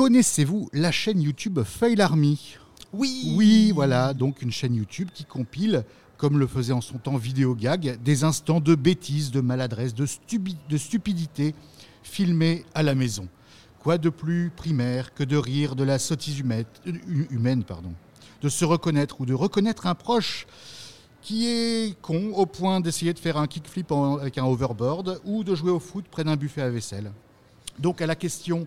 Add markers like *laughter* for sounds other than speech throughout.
Connaissez-vous la chaîne YouTube Fail Army? Oui Oui, voilà, donc une chaîne YouTube qui compile, comme le faisait en son temps Vidéo Gag, des instants de bêtises, de maladresse, de, stupi- de stupidité filmés à la maison. Quoi de plus primaire que de rire de la sottise humaine, euh, humaine pardon, de se reconnaître ou de reconnaître un proche qui est con au point d'essayer de faire un kickflip avec un overboard ou de jouer au foot près d'un buffet à vaisselle. Donc à la question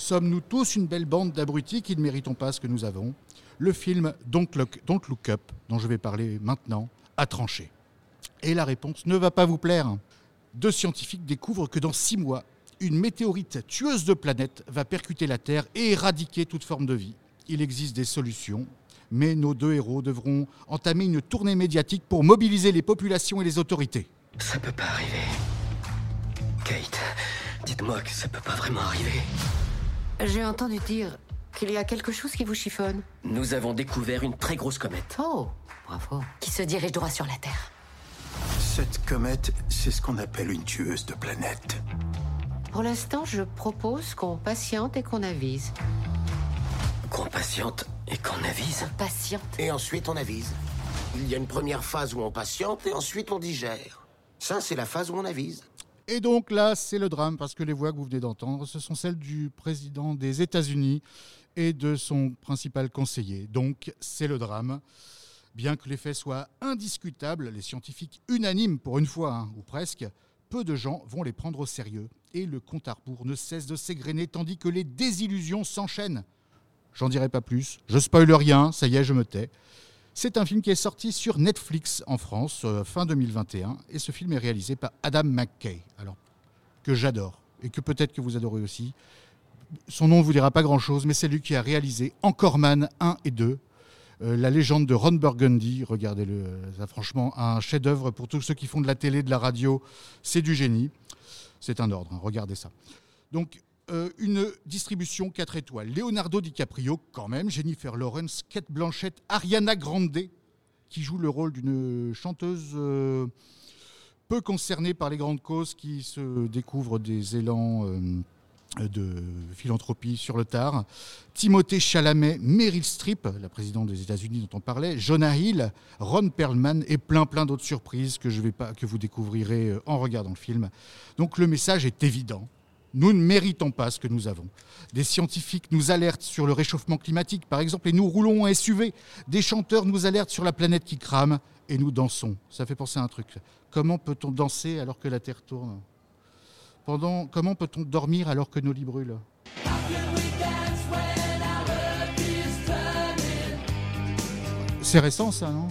Sommes-nous tous une belle bande d'abrutis qui ne méritons pas ce que nous avons? Le film Don't Look, Don't Look Up, dont je vais parler maintenant, a tranché. Et la réponse ne va pas vous plaire. Deux scientifiques découvrent que dans six mois, une météorite tueuse de planètes va percuter la Terre et éradiquer toute forme de vie. Il existe des solutions, mais nos deux héros devront entamer une tournée médiatique pour mobiliser les populations et les autorités. Ça peut pas arriver. Kate, dites-moi que ça peut pas vraiment arriver. J'ai entendu dire qu'il y a quelque chose qui vous chiffonne. Nous avons découvert une très grosse comète. Oh, bravo. Qui se dirige droit sur la Terre. Cette comète, c'est ce qu'on appelle une tueuse de planètes. Pour l'instant, je propose qu'on patiente et qu'on avise. Qu'on patiente et qu'on avise. Patiente Et ensuite, on avise. Il y a une première phase où on patiente et ensuite on digère. Ça, c'est la phase où on avise. Et donc là, c'est le drame, parce que les voix que vous venez d'entendre, ce sont celles du président des États-Unis et de son principal conseiller. Donc c'est le drame. Bien que les faits soient indiscutables, les scientifiques unanimes pour une fois, hein, ou presque, peu de gens vont les prendre au sérieux. Et le compte à rebours ne cesse de s'égrener tandis que les désillusions s'enchaînent. J'en dirai pas plus, je spoile rien, ça y est, je me tais. C'est un film qui est sorti sur Netflix en France euh, fin 2021 et ce film est réalisé par Adam McKay, alors que j'adore et que peut-être que vous adorez aussi. Son nom ne vous dira pas grand-chose, mais c'est lui qui a réalisé Encore Man 1 et 2, euh, la légende de Ron Burgundy. Regardez-le, euh, franchement un chef-d'œuvre pour tous ceux qui font de la télé, de la radio, c'est du génie. C'est un ordre, hein, regardez ça. Donc euh, une distribution 4 étoiles. Leonardo DiCaprio, quand même, Jennifer Lawrence, Kate Blanchett, Ariana Grande, qui joue le rôle d'une chanteuse euh, peu concernée par les grandes causes, qui se découvre des élans euh, de philanthropie sur le tard. Timothée Chalamet, Meryl Streep, la présidente des États-Unis dont on parlait, Jonah Hill, Ron Perlman et plein plein d'autres surprises que, je vais pas, que vous découvrirez en regardant le film. Donc le message est évident. Nous ne méritons pas ce que nous avons. Des scientifiques nous alertent sur le réchauffement climatique, par exemple, et nous roulons en SUV. Des chanteurs nous alertent sur la planète qui crame, et nous dansons. Ça fait penser à un truc. Comment peut-on danser alors que la Terre tourne? Pendant, Comment peut-on dormir alors que nos lits brûlent? C'est récent ça, non?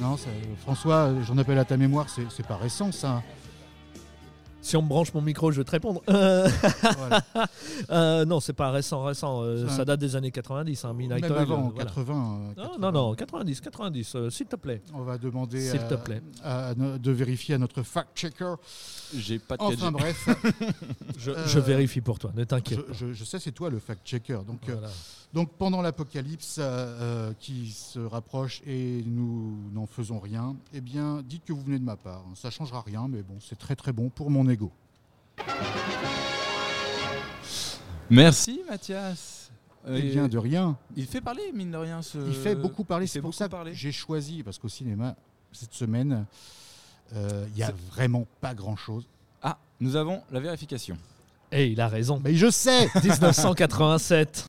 Non, François, j'en appelle à ta mémoire, c'est pas récent ça. Si on me branche mon micro, je vais te répondre. *laughs* *laughs* Voilà. Euh, non, c'est pas récent, récent. euh, Ça- date des années 90, hein, Midnight Même Oil, avant, voilà. 80. euh, Non, 80. non, non, 90, 90, euh, s'il te plaît. On va demander S'il te plaît. à- à no- de vérifier à notre fact-checker. J'ai pas de Enfin 4G. bref, *laughs* Je, Euh, je vérifie pour toi, ne t'inquiète je, pas. je- je sais, c'est toi le fact-checker. Donc, euh, Voilà. donc pendant l'apocalypse qui se rapproche et nous n'en faisons rien, eh bien, dites que vous venez de ma part. Ça changera rien, mais bon, c'est très très bon pour mon ego. Merci Mathias. Euh, Eh bien, de rien. Il fait parler, mine de rien. Ce... Il fait beaucoup parler. il C'est pour ça que parler. j'ai choisi, parce qu'au cinéma, cette semaine, euh, il n'y a vraiment pas grand-chose. Ah, nous avons la vérification. Et il a raison. Mais je sais *laughs* 1987.